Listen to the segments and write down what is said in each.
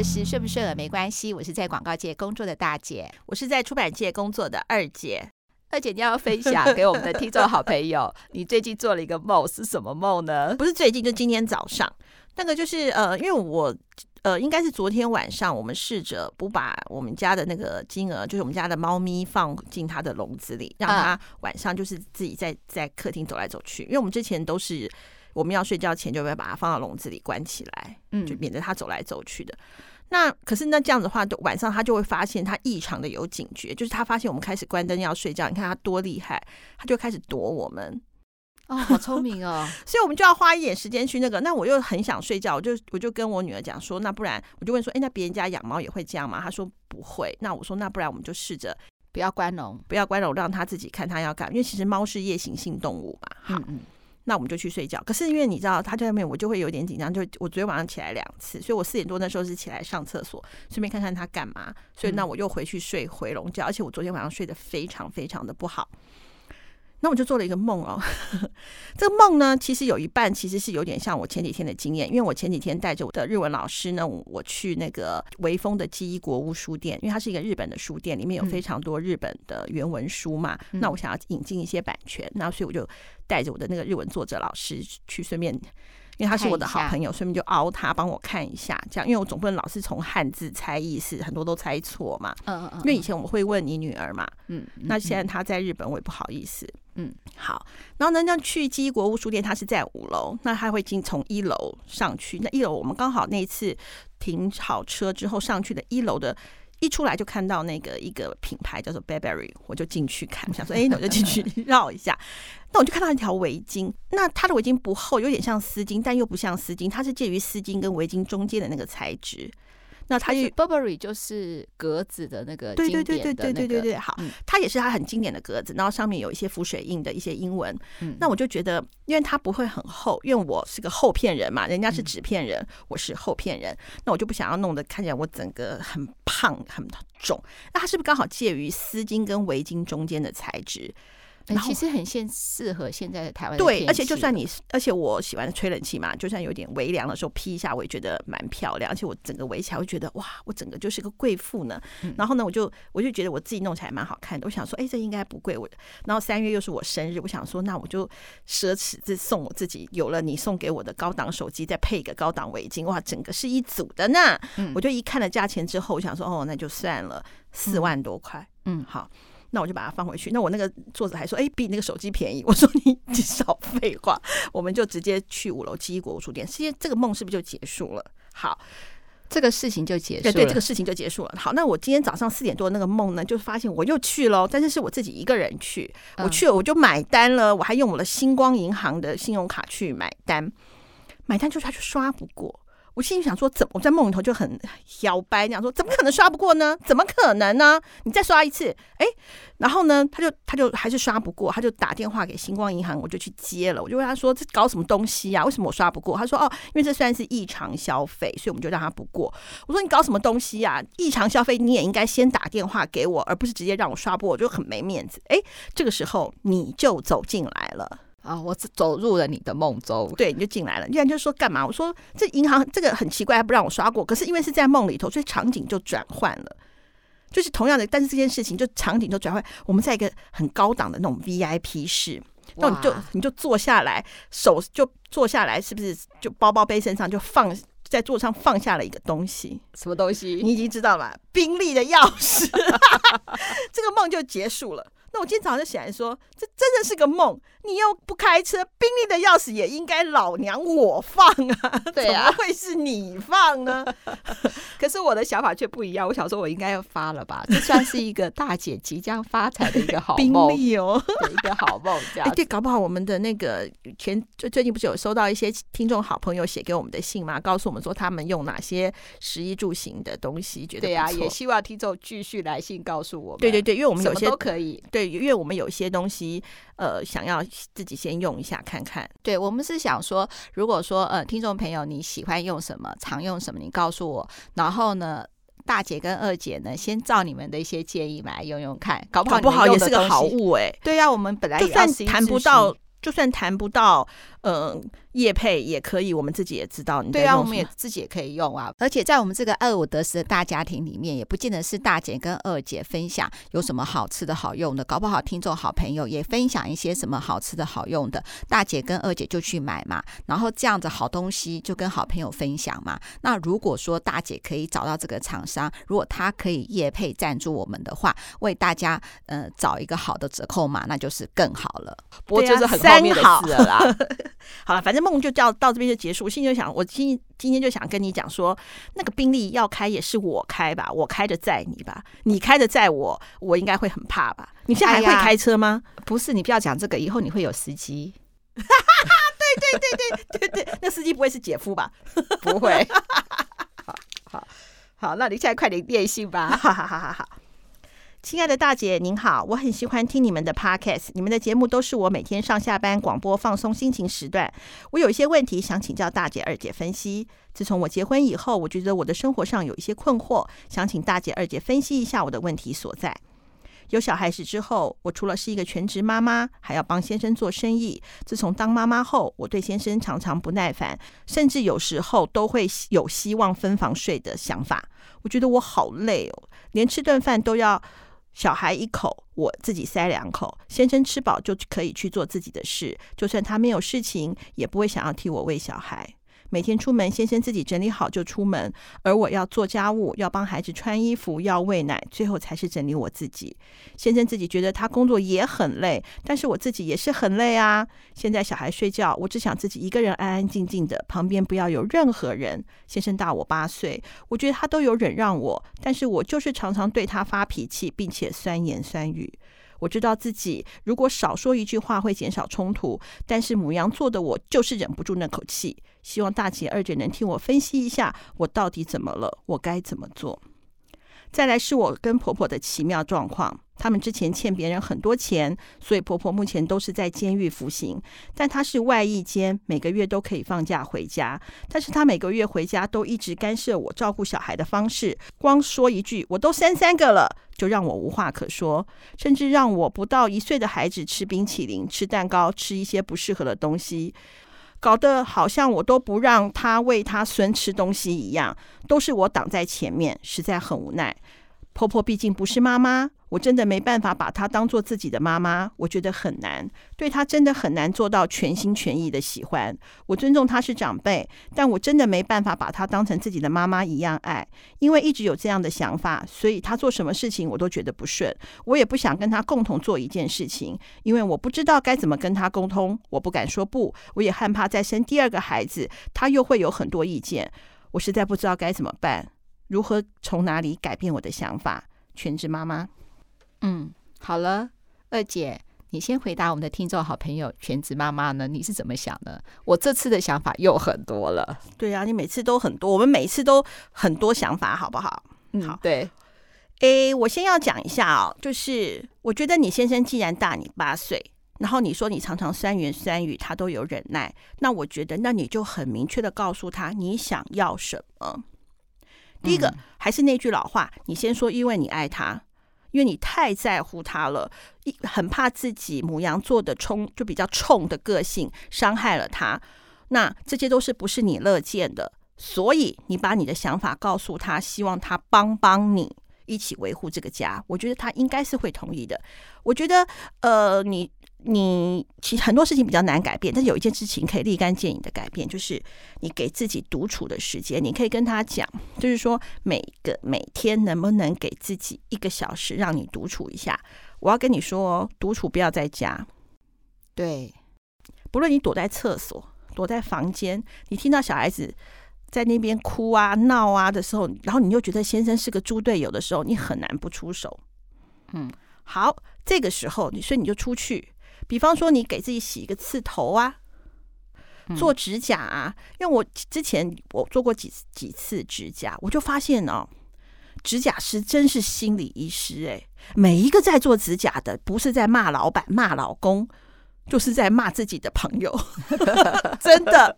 的是顺不顺耳没关系，我是在广告界工作的大姐，我是在出版界工作的二姐。二姐，你要分享给我们的听众好朋友，你最近做了一个梦，是什么梦呢？不是最近，就今天早上，那个就是呃，因为我呃，应该是昨天晚上，我们试着不把我们家的那个金额，就是我们家的猫咪放进它的笼子里，让它晚上就是自己在在客厅走来走去，因为我们之前都是。我们要睡觉前就会把它放到笼子里关起来，嗯，就免得它走来走去的。那可是那这样子的话，晚上他就会发现他异常的有警觉，就是他发现我们开始关灯要睡觉，你看他多厉害，他就开始躲我们。哦，好聪明哦！所以我们就要花一点时间去那个。那我又很想睡觉，我就我就跟我女儿讲说，那不然我就问说，哎，那别人家养猫也会这样吗？她说不会。那我说，那不然我们就试着不要关笼，不要关笼，让它自己看它要干，因为其实猫是夜行性动物嘛。好。嗯嗯那我们就去睡觉。可是因为你知道，他在外面，我就会有点紧张。就我昨天晚上起来两次，所以我四点多那时候是起来上厕所，顺便看看他干嘛。所以那我又回去睡回笼觉，而且我昨天晚上睡得非常非常的不好。那我就做了一个梦哦，这个梦呢，其实有一半其实是有点像我前几天的经验，因为我前几天带着我的日文老师呢，我去那个微风的记忆国屋书店，因为它是一个日本的书店，里面有非常多日本的原文书嘛。嗯、那我想要引进一些版权，那所以我就带着我的那个日文作者老师去，顺便。因为他是我的好朋友，顺便就熬他帮我看一下，这样，因为我总不能老是从汉字猜意思，很多都猜错嘛。嗯嗯。因为以前我们会问你女儿嘛，嗯，那现在她在日本，我也不好意思。嗯，好。然后呢，那去纪伊国屋书店，它是在五楼，那他会经从一楼上去。那一楼我们刚好那一次停好车之后上去的一楼的。一出来就看到那个一个品牌叫做 Burberry，我就进去看，想说，哎，那我就进去绕一下。那我就看到一条围巾，那它的围巾不厚，有点像丝巾，但又不像丝巾，它是介于丝巾跟围巾中间的那个材质。那它就 Burberry 就是格子的那个，对对对对对对对对，好，它也是它很经典的格子，然后上面有一些浮水印的一些英文。那我就觉得，因为它不会很厚，因为我是个厚片人嘛，人家是纸片人，我是厚片人，那我就不想要弄得看起来我整个很胖很重。那它是不是刚好介于丝巾跟围巾中间的材质？其实很现适合现在的台湾。对，而且就算你，而且我喜欢吹冷气嘛，就算有点微凉的时候披一下，我也觉得蛮漂亮。而且我整个围起来，我觉得哇，我整个就是个贵妇呢。嗯、然后呢，我就我就觉得我自己弄起来蛮好看的。我想说，哎，这应该不贵。我然后三月又是我生日，我想说，那我就奢侈这送我自己。有了你送给我的高档手机，再配一个高档围巾，哇，整个是一组的呢。嗯、我就一看了价钱之后，我想说，哦，那就算了，四万多块。嗯，好。那我就把它放回去。那我那个作者还说：“哎，比那个手机便宜。”我说：“你少废话。”我们就直接去五楼七一国屋书店。其实这个梦是不是就结束了？好，这个事情就结束了。对对，这个事情就结束了。好，那我今天早上四点多那个梦呢，就发现我又去了，但是是我自己一个人去。我去了，我就买单了，我还用我的星光银行的信用卡去买单。买单就是他就刷不过。我心里想说，怎么我在梦里头就很摇摆，这样说，怎么可能刷不过呢？怎么可能呢？你再刷一次，哎，然后呢，他就他就还是刷不过，他就打电话给星光银行，我就去接了。我就问他说：“这搞什么东西呀？为什么我刷不过？”他说：“哦，因为这算是异常消费，所以我们就让他不过。”我说：“你搞什么东西呀？异常消费你也应该先打电话给我，而不是直接让我刷不过，我就很没面子。”哎，这个时候你就走进来了。啊！我走入了你的梦中，对，你就进来了。你然就说干嘛？我说这银行这个很奇怪，还不让我刷过。可是因为是在梦里头，所以场景就转换了，就是同样的，但是这件事情就场景就转换。我们在一个很高档的那种 VIP 室，那你就你就坐下来，手就坐下来，是不是就包包背身上就放在桌上放下了一个东西？什么东西？你已经知道了？宾利的钥匙。这个梦就结束了。那我今天早上就醒来说，这真的是个梦。你又不开车，宾利的钥匙也应该老娘我放啊，对啊，怎么会是你放呢？可是我的想法却不一样。我想说，我应该要发了吧？这算是一个大姐即将发财的一个好梦，哦，一个好梦。这样，哎，对，搞不好我们的那个前最最近不是有收到一些听众好朋友写给我们的信吗？告诉我们说他们用哪些食衣住行的东西，觉得对啊，也希望听众继续来信告诉我们。对对对，因为我们有些都可以。对。因为我们有一些东西，呃，想要自己先用一下看看。对，我们是想说，如果说呃，听众朋友你喜欢用什么，常用什么，你告诉我。然后呢，大姐跟二姐呢，先照你们的一些建议买来用用看，搞不好搞不好也是个好物哎、欸。对呀、啊，我们本来就算谈不到，就算谈不到，嗯，业配也可以，我们自己也知道你。对啊，我们也自己也可以用啊。而且在我们这个二五得十的大家庭里面，也不见得是大姐跟二姐分享有什么好吃的好用的，搞不好听众好朋友也分享一些什么好吃的好用的，大姐跟二姐就去买嘛。然后这样子好东西就跟好朋友分享嘛。那如果说大姐可以找到这个厂商，如果她可以业配赞助我们的话，为大家呃找一个好的折扣码，那就是更好了。不过就是很后面的事了啦。好了，反正梦就到到这边就结束。我心里就想，我今今天就想跟你讲说，那个宾利要开也是我开吧，我开的载你吧，你开的载我，我应该会很怕吧？你现在还会开车吗？哎、不是，你不要讲这个，以后你会有司机。哈哈哈，对对对对对对，那司机不会是姐夫吧？不会。好好好，那你现在快点电信吧。哈哈哈哈哈。亲爱的大姐您好，我很喜欢听你们的 podcast，你们的节目都是我每天上下班广播放松心情时段。我有一些问题想请教大姐二姐分析。自从我结婚以后，我觉得我的生活上有一些困惑，想请大姐二姐分析一下我的问题所在。有小孩子之后，我除了是一个全职妈妈，还要帮先生做生意。自从当妈妈后，我对先生常常不耐烦，甚至有时候都会有希望分房睡的想法。我觉得我好累哦，连吃顿饭都要。小孩一口，我自己塞两口。先生吃饱就可以去做自己的事，就算他没有事情，也不会想要替我喂小孩。每天出门，先生自己整理好就出门，而我要做家务，要帮孩子穿衣服，要喂奶，最后才是整理我自己。先生自己觉得他工作也很累，但是我自己也是很累啊。现在小孩睡觉，我只想自己一个人安安静静的，旁边不要有任何人。先生大我八岁，我觉得他都有忍让我，但是我就是常常对他发脾气，并且酸言酸语。我知道自己如果少说一句话会减少冲突，但是母羊座的我就是忍不住那口气。希望大姐二姐能听我分析一下，我到底怎么了，我该怎么做？再来是我跟婆婆的奇妙状况。他们之前欠别人很多钱，所以婆婆目前都是在监狱服刑。但她是外役监，每个月都可以放假回家。但是她每个月回家都一直干涉我照顾小孩的方式，光说一句“我都生三个了”，就让我无话可说，甚至让我不到一岁的孩子吃冰淇淋、吃蛋糕、吃一些不适合的东西，搞得好像我都不让他喂他孙吃东西一样，都是我挡在前面，实在很无奈。婆婆毕竟不是妈妈，我真的没办法把她当做自己的妈妈，我觉得很难，对她真的很难做到全心全意的喜欢。我尊重她是长辈，但我真的没办法把她当成自己的妈妈一样爱，因为一直有这样的想法，所以她做什么事情我都觉得不顺。我也不想跟她共同做一件事情，因为我不知道该怎么跟她沟通，我不敢说不，我也害怕再生第二个孩子，她又会有很多意见，我实在不知道该怎么办。如何从哪里改变我的想法？全职妈妈，嗯，好了，二姐，你先回答我们的听众好朋友全职妈妈呢？你是怎么想的？我这次的想法又很多了。对啊，你每次都很多，我们每次都很多想法，好不好？嗯，好，对。诶，我先要讲一下哦，就是我觉得你先生既然大你八岁，然后你说你常常酸言酸语，他都有忍耐，那我觉得那你就很明确的告诉他你想要什么。第一个还是那句老话，你先说，因为你爱他，因为你太在乎他了，一很怕自己母羊座的冲就比较冲的个性伤害了他，那这些都是不是你乐见的，所以你把你的想法告诉他，希望他帮帮你一起维护这个家，我觉得他应该是会同意的。我觉得，呃，你。你其实很多事情比较难改变，但是有一件事情可以立竿见影的改变，就是你给自己独处的时间。你可以跟他讲，就是说每个每天能不能给自己一个小时，让你独处一下。我要跟你说，独处不要在家。对，不论你躲在厕所、躲在房间，你听到小孩子在那边哭啊、闹啊的时候，然后你又觉得先生是个猪队友的时候，你很难不出手。嗯，好，这个时候你所以你就出去。比方说，你给自己洗一个次头啊，做指甲啊，因为我之前我做过几几次指甲，我就发现哦，指甲师真是心理医师哎，每一个在做指甲的，不是在骂老板、骂老公，就是在骂自己的朋友，真的，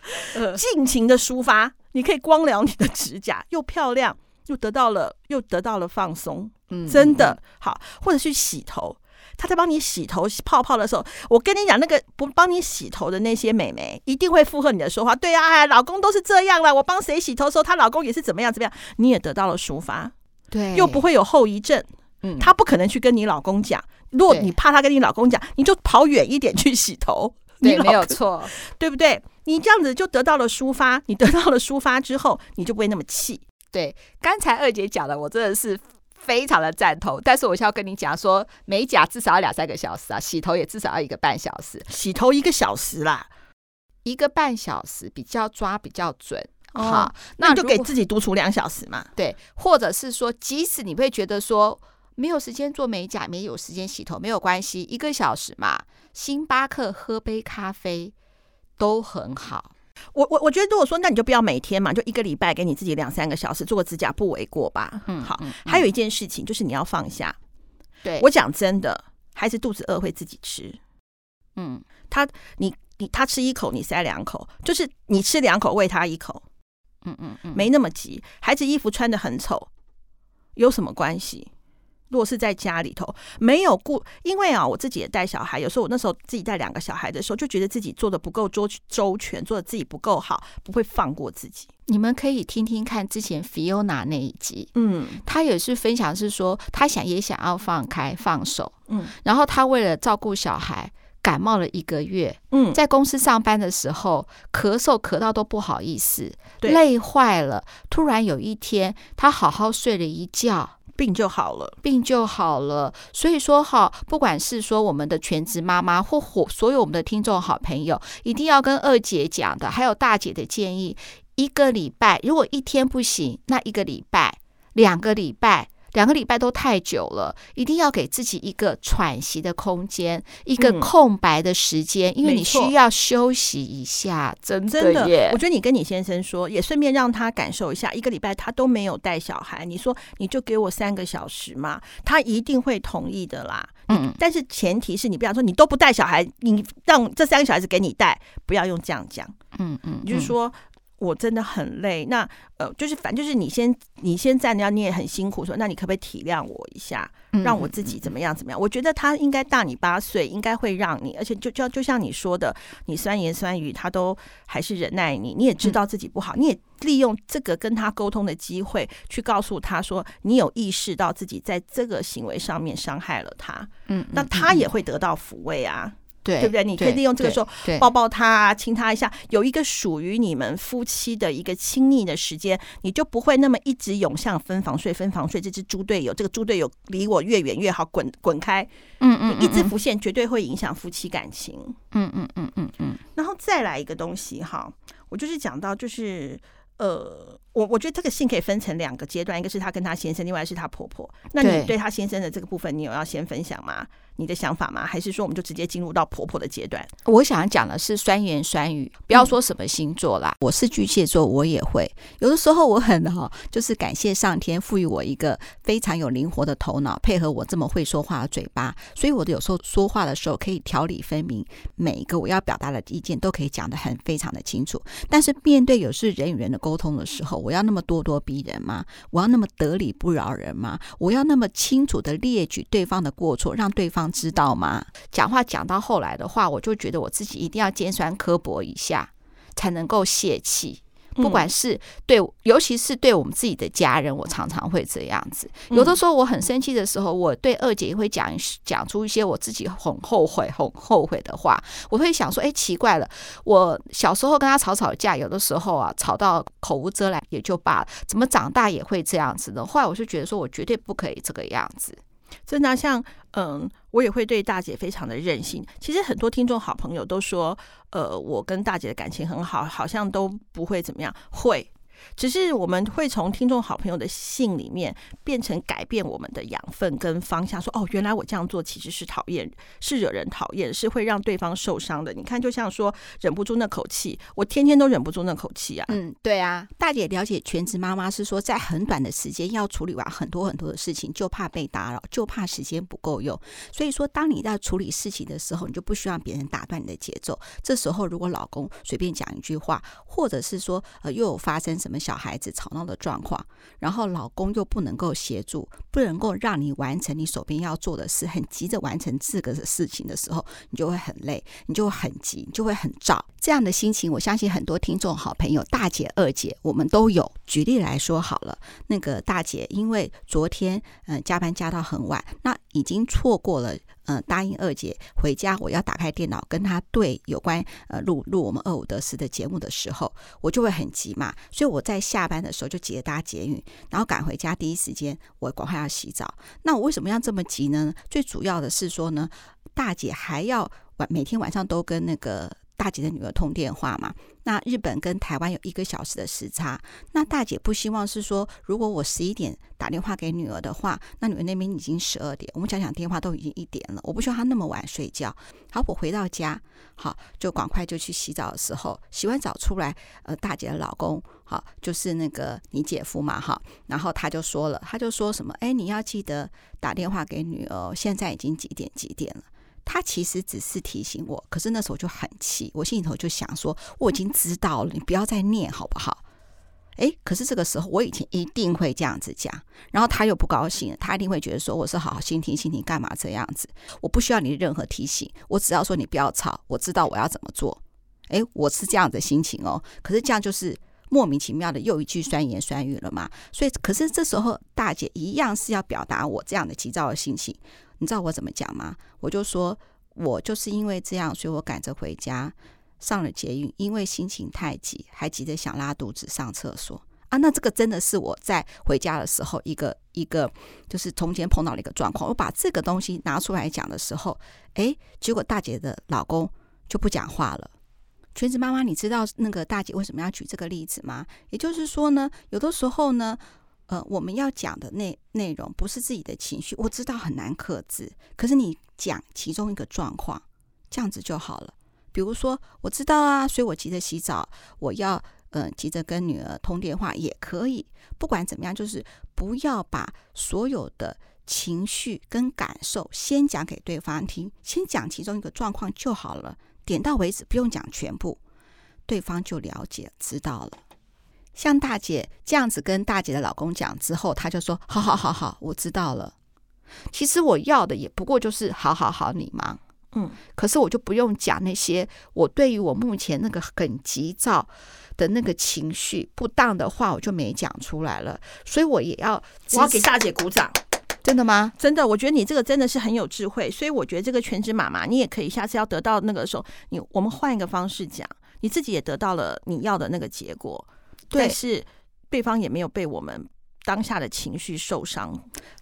尽情的抒发，你可以光疗你的指甲，又漂亮，又得到了，又得到了放松，真的。好，或者去洗头。他在帮你洗头洗泡泡的时候，我跟你讲，那个不帮你洗头的那些美眉一定会附和你的说话。对啊，哎，老公都是这样了，我帮谁洗头的时候，她老公也是怎么样怎么样，你也得到了抒发，对，又不会有后遗症。嗯，她不可能去跟你老公讲，如果你怕她跟你老公讲，你就跑远一点去洗头。对，没有错，对不对？你这样子就得到了抒发，你得到了抒发之后，你就不会那么气。对，刚才二姐讲的，我真的是非常的赞同。但是我需要跟你讲说，美甲至少要两三个小时啊，洗头也至少要一个半小时。洗头一个小时啦，一个半小时比较抓比较准。哦、好，那你就给自己独处两小时嘛。对，或者是说，即使你会觉得说没有时间做美甲，没有时间洗头，没有关系，一个小时嘛，星巴克喝杯咖啡都很好。我我我觉得，如果说那你就不要每天嘛，就一个礼拜给你自己两三个小时做个指甲，不为过吧？嗯，好。还有一件事情就是你要放下。对，我讲真的，孩子肚子饿会自己吃。嗯，他你你他吃一口，你塞两口，就是你吃两口喂他一口。嗯嗯嗯，没那么急。孩子衣服穿的很丑，有什么关系？如果是在家里头没有顾，因为啊，我自己也带小孩，有时候我那时候自己带两个小孩的时候，就觉得自己做的不够周周全，做的自己不够好，不会放过自己。你们可以听听看之前 Fiona 那一集，嗯，她也是分享是说，她想也想要放开放手，嗯，然后她为了照顾小孩，感冒了一个月，嗯，在公司上班的时候咳嗽咳到都不好意思，累坏了。突然有一天，他好好睡了一觉。病就好了，病就好了。所以说哈，不管是说我们的全职妈妈，或或所有我们的听众好朋友，一定要跟二姐讲的，还有大姐的建议：一个礼拜如果一天不行，那一个礼拜、两个礼拜。两个礼拜都太久了，一定要给自己一个喘息的空间，一个空白的时间，嗯、因为你需要休息一下。真的耶，真的，我觉得你跟你先生说，也顺便让他感受一下，一个礼拜他都没有带小孩，你说你就给我三个小时嘛，他一定会同意的啦。嗯，但是前提是你不要说你都不带小孩，你让这三个小孩子给你带，不要用这样讲。嗯嗯，就是说。我真的很累，那呃，就是反正就是你先你先站着，你也很辛苦，说那你可不可以体谅我一下，让我自己怎么样怎么样？我觉得他应该大你八岁，应该会让你，而且就就就像你说的，你酸言酸语他都还是忍耐你，你也知道自己不好，你也利用这个跟他沟通的机会去告诉他说，你有意识到自己在这个行为上面伤害了他，嗯，那他也会得到抚慰啊。对，对不对？你可以利用这个时候抱抱他啊，亲他一下，有一个属于你们夫妻的一个亲密的时间，你就不会那么一直涌向分房睡，分房睡。这只猪队友，这个猪队友离我越远越好，滚滚开。嗯嗯，你一直浮现，绝对会影响夫妻感情。嗯嗯嗯嗯嗯。然后再来一个东西哈，我就是讲到就是呃。我我觉得这个信可以分成两个阶段，一个是她跟她先生，另外是她婆婆。那你对她先生的这个部分，你有要先分享吗？你的想法吗？还是说我们就直接进入到婆婆的阶段？我想讲的是酸言酸语，不要说什么星座啦。嗯、我是巨蟹座，我也会有的时候我很哈，就是感谢上天赋予我一个非常有灵活的头脑，配合我这么会说话的嘴巴，所以我的有时候说话的时候可以条理分明，每一个我要表达的意见都可以讲得很非常的清楚。但是面对有时人与人的沟通的时候，我要那么咄咄逼人吗？我要那么得理不饶人吗？我要那么清楚的列举对方的过错，让对方知道吗？讲话讲到后来的话，我就觉得我自己一定要尖酸刻薄一下，才能够泄气。不管是对，尤其是对我们自己的家人，我常常会这样子。有的时候我很生气的时候，我对二姐也会讲讲出一些我自己很后悔、很后悔的话。我会想说，哎，奇怪了，我小时候跟她吵吵架，有的时候啊，吵到口无遮拦也就罢了，怎么长大也会这样子呢？后来我就觉得说，我绝对不可以这个样子。真的，像嗯，我也会对大姐非常的任性。其实很多听众好朋友都说，呃，我跟大姐的感情很好，好像都不会怎么样，会。只是我们会从听众好朋友的信里面变成改变我们的养分跟方向，说哦，原来我这样做其实是讨厌，是惹人讨厌，是会让对方受伤的。你看，就像说忍不住那口气，我天天都忍不住那口气啊。嗯，对啊。大姐了解全职妈妈是说，在很短的时间要处理完很多很多的事情，就怕被打扰，就怕时间不够用。所以说，当你在处理事情的时候，你就不需要别人打断你的节奏。这时候，如果老公随便讲一句话，或者是说呃又有发生什么。我们小孩子吵闹的状况，然后老公又不能够协助，不能够让你完成你手边要做的事，很急着完成这个的事情的时候，你就会很累，你就会很急，你就会很躁。这样的心情，我相信很多听众好朋友大姐、二姐，我们都有。举例来说好了，那个大姐因为昨天嗯、加班加到很晚，那已经错过了。嗯、呃，答应二姐回家，我要打开电脑跟她对有关呃录录我们二五得十的节目的时候，我就会很急嘛。所以我在下班的时候就急着搭捷运，然后赶回家，第一时间我赶快要洗澡。那我为什么要这么急呢？最主要的是说呢，大姐还要晚每天晚上都跟那个。大姐的女儿通电话嘛，那日本跟台湾有一个小时的时差，那大姐不希望是说，如果我十一点打电话给女儿的话，那女儿那边已经十二点，我们讲讲电话都已经一点了，我不希望她那么晚睡觉。好，我回到家，好，就赶快就去洗澡的时候，洗完澡出来，呃，大姐的老公，好，就是那个你姐夫嘛，哈，然后他就说了，他就说什么，哎，你要记得打电话给女儿，现在已经几点几点了。他其实只是提醒我，可是那时候就很气，我心里头就想说，我已经知道了，你不要再念好不好？诶，可是这个时候我以前一定会这样子讲，然后他又不高兴，他一定会觉得说我是好好心听心听，干嘛这样子？我不需要你任何提醒，我只要说你不要吵，我知道我要怎么做。诶，我是这样的心情哦，可是这样就是莫名其妙的又一句酸言酸语了嘛。所以，可是这时候大姐一样是要表达我这样的急躁的心情。你知道我怎么讲吗？我就说，我就是因为这样，所以我赶着回家，上了捷运，因为心情太急，还急着想拉肚子上厕所啊。那这个真的是我在回家的时候一个一个，就是从前碰到了一个状况。我把这个东西拿出来讲的时候，诶，结果大姐的老公就不讲话了。全职妈妈，你知道那个大姐为什么要举这个例子吗？也就是说呢，有的时候呢。呃，我们要讲的内内容不是自己的情绪，我知道很难克制，可是你讲其中一个状况，这样子就好了。比如说，我知道啊，所以我急着洗澡，我要呃急着跟女儿通电话也可以。不管怎么样，就是不要把所有的情绪跟感受先讲给对方听，先讲其中一个状况就好了，点到为止，不用讲全部，对方就了解知道了。像大姐这样子跟大姐的老公讲之后，他就说：“好好好好，我知道了。其实我要的也不过就是好好好，你忙。嗯，可是我就不用讲那些我对于我目前那个很急躁的那个情绪不当的话，我就没讲出来了。所以我也要，我要给大姐鼓掌。真的吗？真的，我觉得你这个真的是很有智慧。所以我觉得这个全职妈妈，你也可以下次要得到那个时候，你我们换一个方式讲，你自己也得到了你要的那个结果。”但是对方也没有被我们当下的情绪受伤。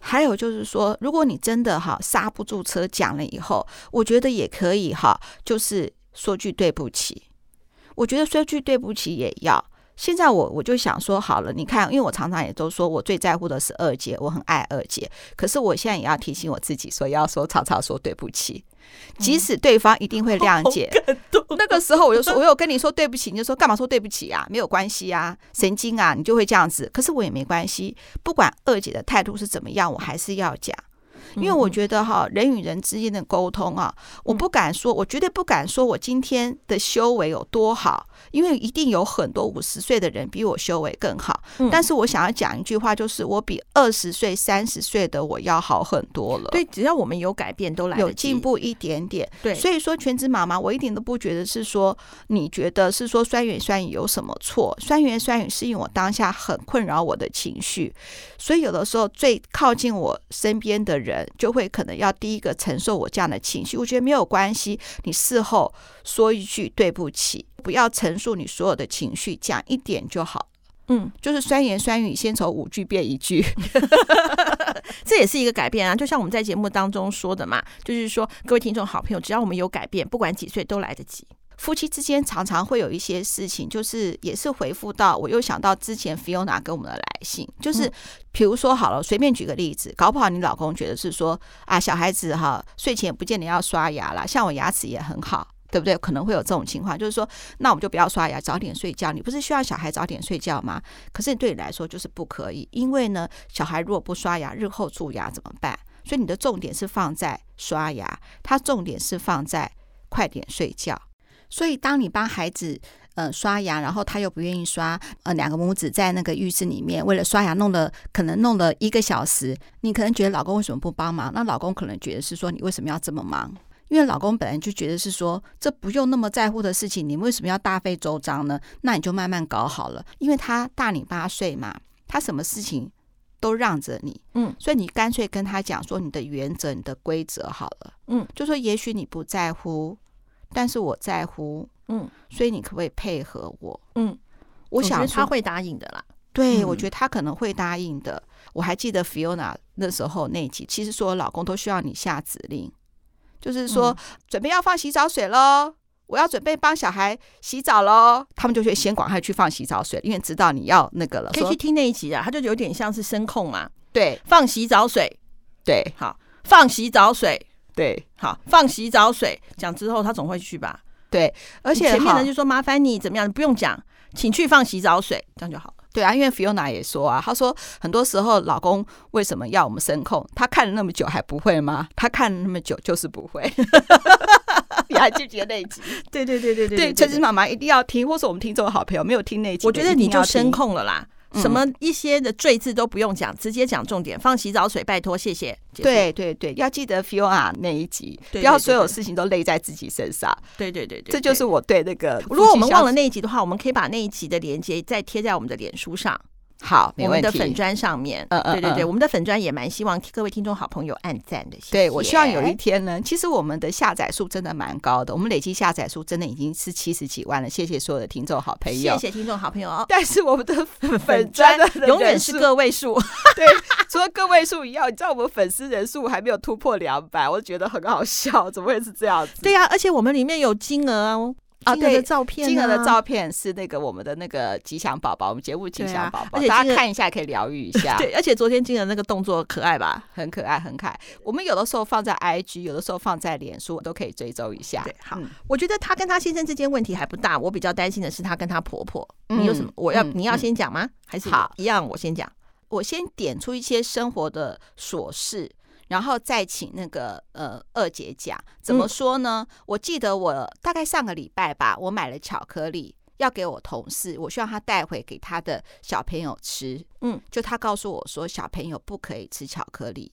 还有就是说，如果你真的哈刹不住车讲了以后，我觉得也可以哈，就是说句对不起。我觉得说句对不起也要。现在我我就想说好了，你看，因为我常常也都说我最在乎的是二姐，我很爱二姐。可是我现在也要提醒我自己，说要说常常说对不起。即使对方一定会谅解，嗯、那个时候我就说，我有跟你说对不起，你就说干嘛说对不起啊？没有关系啊，神经啊，你就会这样子。可是我也没关系，不管二姐的态度是怎么样，我还是要讲。因为我觉得哈，人与人之间的沟通啊，我不敢说，我绝对不敢说我今天的修为有多好，因为一定有很多五十岁的人比我修为更好。但是我想要讲一句话，就是我比二十岁、三十岁的我要好很多了。对，只要我们有改变，都来有进步一点点。对，所以说全职妈妈，我一点都不觉得是说你觉得是说酸言酸语有什么错？酸言酸语是因为我当下很困扰我的情绪，所以有的时候最靠近我身边的人。就会可能要第一个承受我这样的情绪，我觉得没有关系。你事后说一句对不起，不要陈述你所有的情绪，讲一点就好。嗯，就是酸言酸语，先从五句变一句，这也是一个改变啊。就像我们在节目当中说的嘛，就是说各位听众好朋友，只要我们有改变，不管几岁都来得及。夫妻之间常常会有一些事情，就是也是回复到，我又想到之前 Fiona 给我们的来信，就是比如说好了，随便举个例子，搞不好你老公觉得是说啊，小孩子哈睡前不见得要刷牙啦，像我牙齿也很好，对不对？可能会有这种情况，就是说那我们就不要刷牙，早点睡觉。你不是需要小孩早点睡觉吗？可是对你来说就是不可以，因为呢，小孩如果不刷牙，日后蛀牙怎么办？所以你的重点是放在刷牙，他重点是放在快点睡觉。所以，当你帮孩子呃刷牙，然后他又不愿意刷，呃两个母子在那个浴室里面为了刷牙弄了可能弄了一个小时，你可能觉得老公为什么不帮忙？那老公可能觉得是说你为什么要这么忙？因为老公本来就觉得是说这不用那么在乎的事情，你为什么要大费周章呢？那你就慢慢搞好了，因为他大你八岁嘛，他什么事情都让着你，嗯，所以你干脆跟他讲说你的原则、你的规则好了，嗯，就说也许你不在乎，但是我在乎，嗯，所以你可不可以配合我？嗯，我想他会答应的啦，对，嗯，我觉得他可能会答应的。我还记得 Fiona 那时候那集，其实所有老公都需要你下指令。就是说，准备要放洗澡水喽！我要准备帮小孩洗澡喽。他们就会先赶快去放洗澡水，因为知道你要那个了。可以去听那一集啊，他就有点像是声控嘛。对，放洗澡水，对，好，放洗澡水，对，好，放洗澡水。讲之后，他总会去吧？对，而且前面呢就说麻烦你怎么样，不用讲，请去放洗澡水，这样就好。对啊，因为 Fiona 也说啊，她说很多时候老公为什么要我们声控？他看了那么久还不会吗？他看了那么久就是不会。你还记不记得那一集？对对对对对对，陈子妈妈一定要听，或是我们听众的好朋友没有听那一集，我觉得你就声控了啦。嗯、什么一些的赘字都不用讲，直接讲重点。放洗澡水，拜托，谢谢。对对对，要记得 Fiona 那一集，不要所有事情都累在自己身上。对对对对，对，这就是我对那个。如果我们忘了那一集的话，我们可以把那一集的连接再贴在我们的脸书上。好。我们的粉砖上面，嗯嗯，对对对，我们的粉砖也蛮希望各位听众好朋友按赞的。谢谢。对，我希望有一天呢，其实我们的下载数真的蛮高的，我们累计下载数真的已经是七十几万了。谢谢所有的听众好朋友，谢谢听众好朋友。但是我们的粉专永远是个位数，对，除了个位数一样，你知道我们粉丝人数还没有突破两百，我觉得很好笑，怎么会是这样子？对呀、啊，而且我们里面有金额哦。啊，金额的照片、啊，金额的照片是那个我们的那个吉祥宝宝，我们节目吉祥宝宝，而且大家看一下可以疗愈一下。对，而且昨天金额那个动作可爱吧？很可爱，很可爱。我们有的时候放在 IG，有的时候放在脸书，我都可以追踪一下。对，好、嗯，我觉得她跟她先生之间问题还不大，我比较担心的是她跟她婆婆。嗯、你有什么？我要、嗯、你要先讲吗？嗯、还是好一样？我先讲。我先点出一些生活的琐事。然后再请那个呃二姐讲怎么说呢？嗯、我记得我大概上个礼拜吧，我买了巧克力要给我同事，我希望他带回给他的小朋友吃。嗯，就他告诉我说小朋友不可以吃巧克力，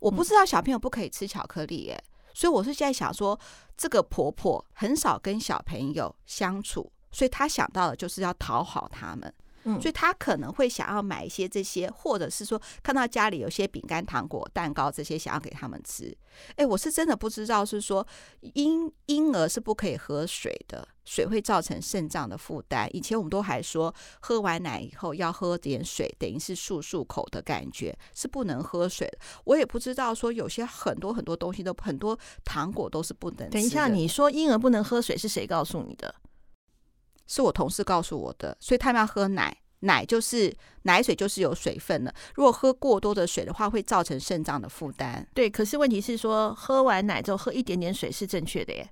我不知道小朋友不可以吃巧克力耶，嗯、所以我是在想说，这个婆婆很少跟小朋友相处，所以她想到的就是要讨好他们。所以他可能会想要买一些这些，或者是说看到家里有些饼干、糖果、蛋糕这些，想要给他们吃。哎，我是真的不知道，是说婴婴儿是不可以喝水的，水会造成肾脏的负担。以前我们都还说，喝完奶以后要喝点水，等于是漱漱口的感觉，是不能喝水的。我也不知道说有些很多很多东西都很多糖果都是不能。等一下，你说婴儿不能喝水是谁告诉你的？是我同事告诉我的，所以他们要喝奶，奶就是奶水就是有水分的，如果喝过多的水的话，会造成肾脏的负担。对，可是问题是说，喝完奶之后喝一点点水是正确的耶，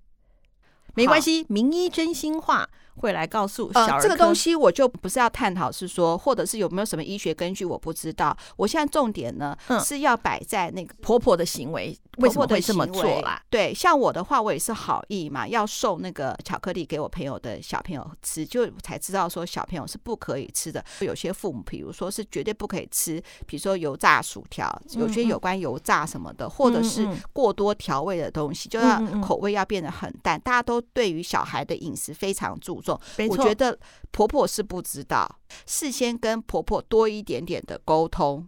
没关系，名医真心话。会来告诉小儿、呃、这个东西我就不是要探讨，是说或者是有没有什么医学根据，我不知道。我现在重点呢、嗯、是要摆在那个婆婆的行为，为什么会这么做啦？对，像我的话，我也是好意嘛，要送那个巧克力给我朋友的小朋友吃，就才知道说小朋友是不可以吃的。有些父母，比如说是绝对不可以吃，比如说油炸薯条，有些有关油炸什么的，嗯嗯或者是过多调味的东西，就要口味要变得很淡。大家都对于小孩的饮食非常注重。我觉得婆婆是不知道，事先跟婆婆多一点点的沟通，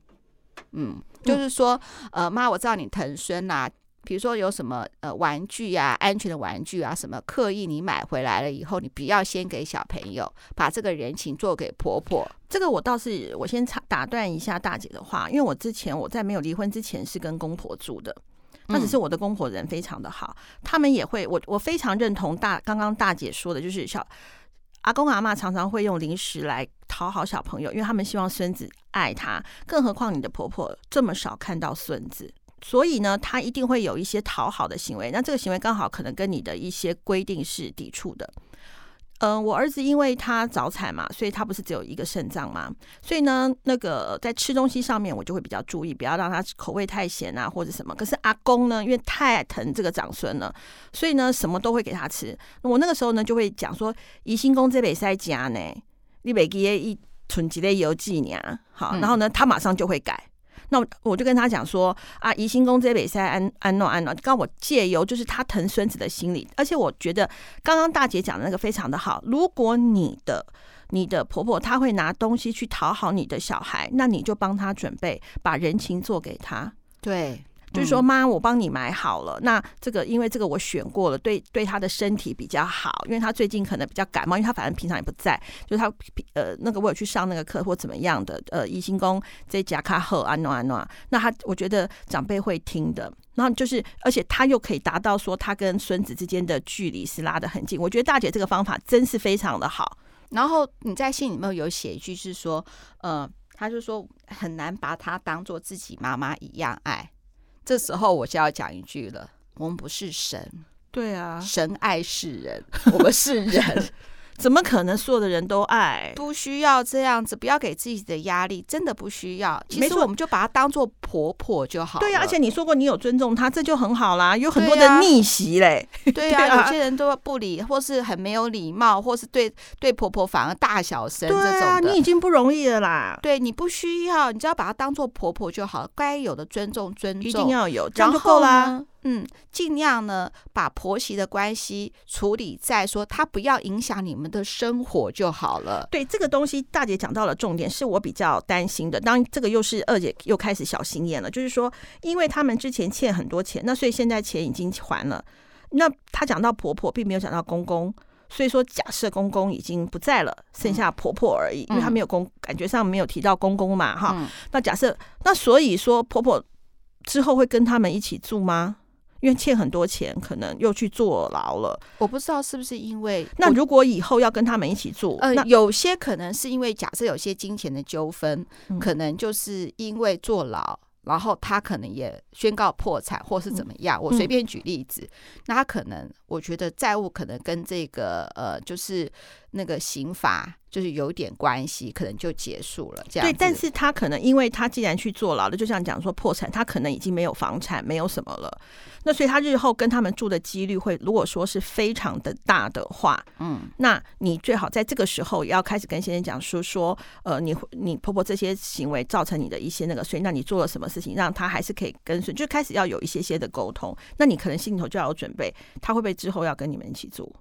嗯，就是说，呃，妈，我知道你疼孙呐，比如说有什么呃玩具啊，安全的玩具啊，什么刻意你买回来了以后，你不要先给小朋友，把这个人情做给婆婆。这个我倒是，我先打断一下大姐的话，因为我之前我在没有离婚之前是跟公婆住的。那只是我的公婆人非常的好，他们也会，我我非常认同大刚刚大姐说的，就是小。阿公阿妈常常会用零食来讨好小朋友，因为他们希望孙子爱他。更何况你的婆婆这么少看到孙子，所以呢，她一定会有一些讨好的行为。那这个行为刚好可能跟你的一些规定是抵触的。嗯、呃，我儿子因为他早产嘛，所以他不是只有一个肾脏嘛，所以呢，那个在吃东西上面我就会比较注意，不要让他口味太咸啊或者什么。可是阿公呢，因为太疼这个长孙了，所以呢，什么都会给他吃。我那个时候呢，就会讲说，宜兴公这边塞家呢，你每个月一存几粒油剂呢？好，然后呢，他马上就会改。那我就跟他讲说啊，宜兴公这北塞安安诺安诺，刚我借由就是他疼孙子的心理，而且我觉得刚刚大姐讲的那个非常的好。如果你的你的婆婆她会拿东西去讨好你的小孩，那你就帮她准备，把人情做给他。对。就是说，妈，我帮你买好了。那这个，因为这个我选过了，对对他的身体比较好。因为他最近可能比较感冒，因为他反正平常也不在。就是他呃，那个我有去上那个课或怎么样的。呃，宜兴宫这家卡赫安诺安诺，那他我觉得长辈会听的。然后就是，而且他又可以达到说，他跟孙子之间的距离是拉得很近。我觉得大姐这个方法真是非常的好。然后你在信里面有写一句是说，呃，他就说很难把他当做自己妈妈一样爱。这时候我就要讲一句了：我们不是神，对啊，神爱世人，我们是人。怎么可能所有的人都爱？不需要这样子，不要给自己的压力，真的不需要。其实我们就把它当做婆婆就好。对呀、啊，而且你说过你有尊重她，这就很好啦。有很多的逆袭嘞。对呀、啊啊，有些人都不理，或是很没有礼貌，或是对对婆婆反而大小声这种的。对啊，你已经不容易了啦。对，你不需要，你只要把她当做婆婆就好。该有的尊重，尊重一定要有，这样就够啦。嗯，尽量呢把婆媳的关系处理在说，他不要影响你们的生活就好了。对，这个东西，大姐讲到了重点，是我比较担心的。当然，这个又是二姐又开始小心眼了，就是说，因为他们之前欠很多钱，那所以现在钱已经还了。那她讲到婆婆，并没有讲到公公，所以说假设公公已经不在了，剩下婆婆而已，嗯、因为她没有公，感觉上没有提到公公嘛，哈、嗯。那假设，那所以说婆婆之后会跟他们一起住吗？因为欠很多钱，可能又去坐牢了。我不知道是不是因为那如果以后要跟他们一起住，呃，有些可能是因为假设有些金钱的纠纷，嗯，可能就是因为坐牢，然后他可能也宣告破产，或是怎么样。我随便举例子，嗯，那他可能我觉得债务可能跟这个呃，就是那个刑罚。就是有点关系，可能就结束了。这样对，但是他可能因为他既然去坐牢了，就像讲说破产，他可能已经没有房产，没有什么了。那所以他日后跟他们住的几率会，如果说是非常的大的话，嗯，那你最好在这个时候也要开始跟先生讲说说，呃，你你婆婆这些行为造成你的一些那个，所以那你做了什么事情，让他还是可以跟随，就开始要有一些些的沟通。那你可能心里头就要有准备，他会不会之后要跟你们一起住？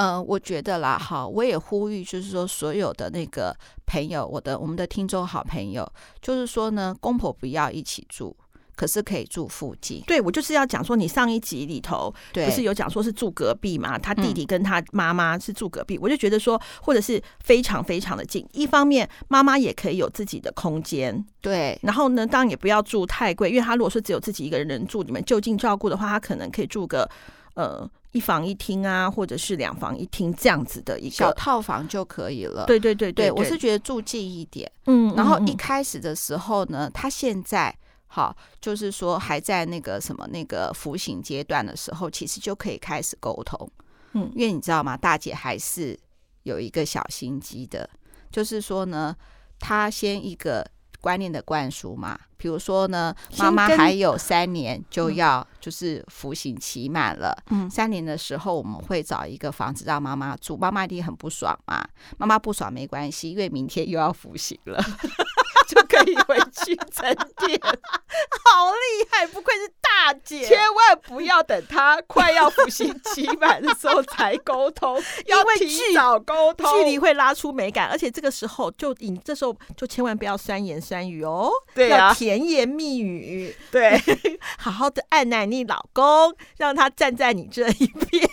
呃，我觉得啦，好，我也呼吁，就是说，所有的那个朋友，我的我们的听众好朋友，就是说呢，公婆不要一起住，可是可以住附近。对，我就是要讲说，你上一集里头不是有讲说是住隔壁嘛？他弟弟跟他妈妈是住隔壁，嗯，我就觉得说，或者是非常非常的近。一方面，妈妈也可以有自己的空间，对。然后呢，当然也不要住太贵，因为他如果说只有自己一个人住，你们就近照顾的话，他可能可以住个呃。一房一厅啊，或者是两房一厅这样子的一个小套房就可以了。对对对对，对，我是觉得住近一点。嗯，然后一开始的时候呢，他现在好，就是说还在那个什么那个服刑阶段的时候，其实就可以开始沟通。嗯，因为你知道吗，大姐还是有一个小心机的，就是说呢，她先一个。观念的灌输嘛，比如说呢，妈妈还有三年就要就是服刑期满了，嗯，三年的时候我们会找一个房子让妈妈住，妈妈一定很不爽嘛，妈妈不爽没关系，因为明天又要服刑了。就可以回去沉淀，好厉害！不愧是大姐，千万不要等他快要服刑期满的时候才沟通，要提早沟通，距离会拉出美感。而且这个时候就你这时候就千万不要酸言酸语哦，对啊，要甜言蜜语，对，好好的按耐你老公，让他站在你这一边。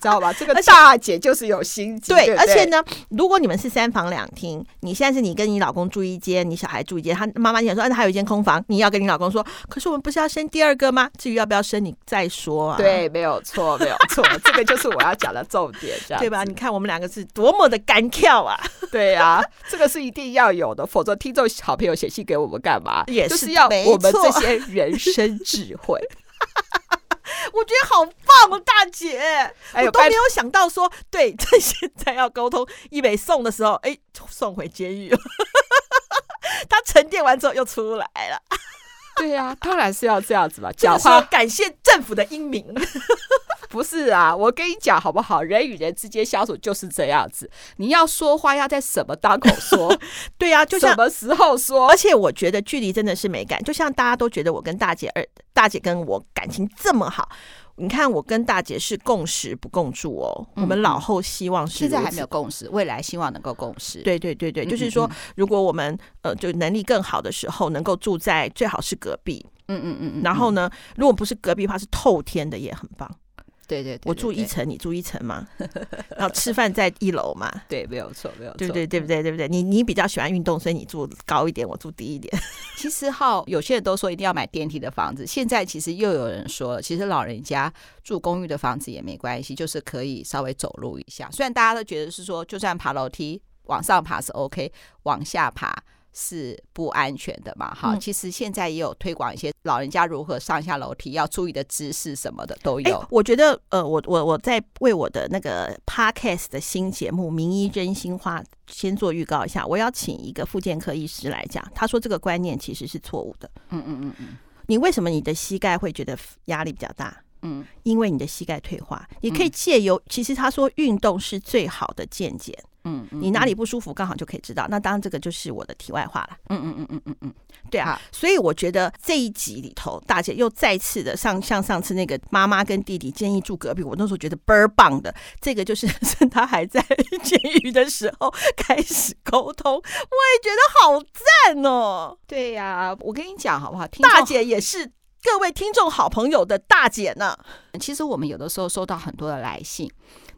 你知道吧？这个大姐就是有心机。对，而且呢，如果你们是三房两厅，你现在是你跟你老公住一间，你小孩住一间，他妈妈想说，哎，还有一间空房，你要跟你老公说，可是我们不是要生第二个吗？至于要不要生，你再说啊。对，没有错，没有错，这个就是我要讲的重点，这样 对吧？你看我们两个是多么的干跳啊！对啊，这个是一定要有的，否则听众好朋友写信给我们干嘛？也是要我们这些人生智慧。我我觉得好棒哦，大姐，哎、我都没有想到说，对，在现在要沟通，一北送的时候，哎，送回监狱了，他沉淀完之后又出来了。对呀、啊，当然是要这样子吧。讲话感谢政府的英明，不是啊？我跟你讲好不好？人与人之间相处就是这样子。你要说话要在什么当口说？对呀、啊，就像什么时候说？而且我觉得距离真的是美感。就像大家都觉得我跟大姐二，大姐跟我感情这么好。你看，我跟大姐是共识不共住哦。嗯、我们老后希望是现在还没有共识，未来希望能够共识。对对对对，嗯、就是说，如果我们呃就能力更好的时候，能够住在最好是隔壁。嗯嗯嗯嗯。然后呢，如果不是隔壁的话，是透天的也很棒。对对，对，对，我住一层，你住一层嘛，然后吃饭在一楼嘛，对，没有错，没有错，对对对不对？对不对？你你比较喜欢运动，所以你住高一点，我住低一点。其实哈，有些人都说一定要买电梯的房子，现在其实又有人说，其实老人家住公寓的房子也没关系，就是可以稍微走路一下。虽然大家都觉得是说，就算爬楼梯往上爬是 OK，往下爬。是不安全的嘛？哈、嗯，其实现在也有推广一些老人家如何上下楼梯要注意的知识什么的都有。我觉得，呃，我我我在为我的那个 podcast 的新节目《名医真心话》先做预告一下，我要请一个复健科医师来讲，他说这个观念其实是错误的。嗯嗯嗯嗯，你为什么你的膝盖会觉得压力比较大？嗯，因为你的膝盖退化，你可以借由，其实他说运动是最好的健检。嗯，你哪里不舒服，刚好就可以知道。那当然，这个就是我的题外话了。嗯嗯嗯嗯嗯嗯，对啊。所以我觉得这一集里头，大姐又再次的上，像上次那个妈妈跟弟弟建议住隔壁，我那时候觉得倍儿棒的。这个就是 趁他还在监狱的时候开始沟通，我也觉得好赞哦。对呀，我跟你讲好不好？大姐也是各位听众好朋友的大姐呢。其实我们有的时候收到很多的来信。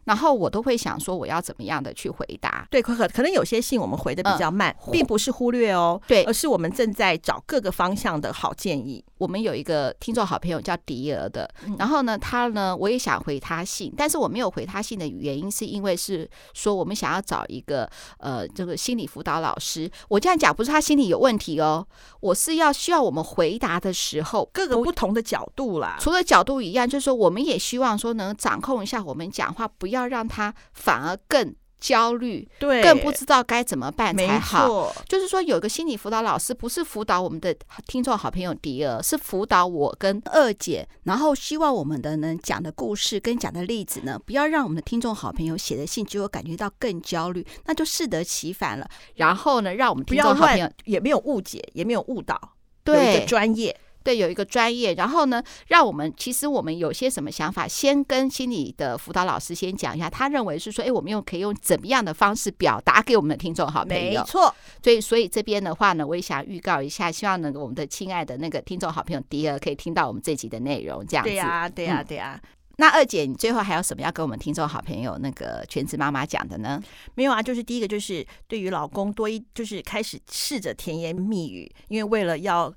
然后我都会想说，我要怎么样的去回答？对，可可可能有些信我们回的比较慢，嗯、并不是忽略哦，对，而是我们正在找各个方向的好建议。我们有一个听众好朋友叫迪儿的，然后呢，他呢，我也想回他信，但是我没有回他信的原因是因为是说我们想要找一个呃这个心理辅导老师。我这样讲不是他心理有问题哦，我是要需要我们回答的时候各个不同的角度啦，除了角度一样，就是说我们也希望说能掌控一下我们讲话，不要让他反而更。焦虑，对，更不知道该怎么办才好。就是说，有个心理辅导老师，不是辅导我们的听众好朋友迪儿，是辅导我跟二姐。然后，希望我们的呢讲的故事跟讲的例子呢，不要让我们的听众好朋友写的信，结果感觉到更焦虑，那就适得其反了。然后呢，让我们听众好朋友也没有误解，也没有误导，对，专业。对，有一个专业，然后呢，让我们其实我们有些什么想法，先跟心理的辅导老师先讲一下，他认为是说，哎，我们用可以用怎么样的方式表达给我们的听众好朋友？没错。所以，所以这边的话呢，我也想预告一下，希望呢，我们的亲爱的那个听众好朋友迪儿可以听到我们这集的内容，这样子。对呀、啊，对呀、啊，对呀、嗯。那二姐，你最后还有什么要跟我们听众好朋友那个全职妈妈讲的呢？没有啊，就是第一个就是对于老公多一，就是开始试着甜言蜜语，因为为了要。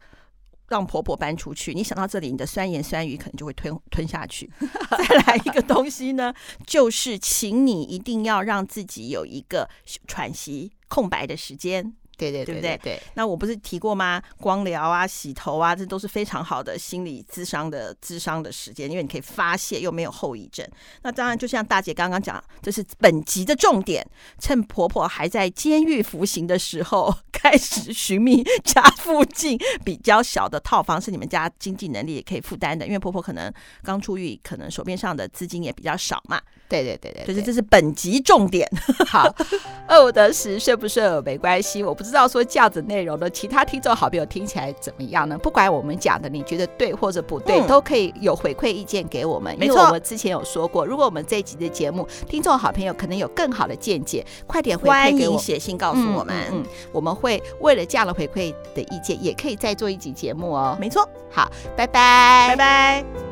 让婆婆搬出去，你想到这里，你的酸言酸语可能就会吞吞下去。再来一个东西呢，就是请你一定要让自己有一个喘息空白的时间。对对对对对，对，那我不是提过吗？光疗啊、洗头啊，这都是非常好的心理智商的智商的时间，因为你可以发泄，又没有后遗症。那当然，就像大姐刚刚讲，这是本集的重点。趁婆婆还在监狱服刑的时候，开始寻觅家附近比较小的套房，是你们家经济能力也可以负担的。因为婆婆可能刚出狱，可能手边上的资金也比较少嘛。对对对对，就是这是本集重点。好，饿不得食，睡不睡没关系，我不知道说这样子内容的其他听众好朋友听起来怎么样呢？不管我们讲的你觉得对或者不对，嗯、都可以有回馈意见给我们。没错，因为我们之前有说过，如果我们这一集的节目听众好朋友可能有更好的见解，快点回馈给我，写信告诉我们。嗯，嗯，我们会为了这样的回馈的意见，也可以再做一集节目哦。没错，好，拜拜，拜拜。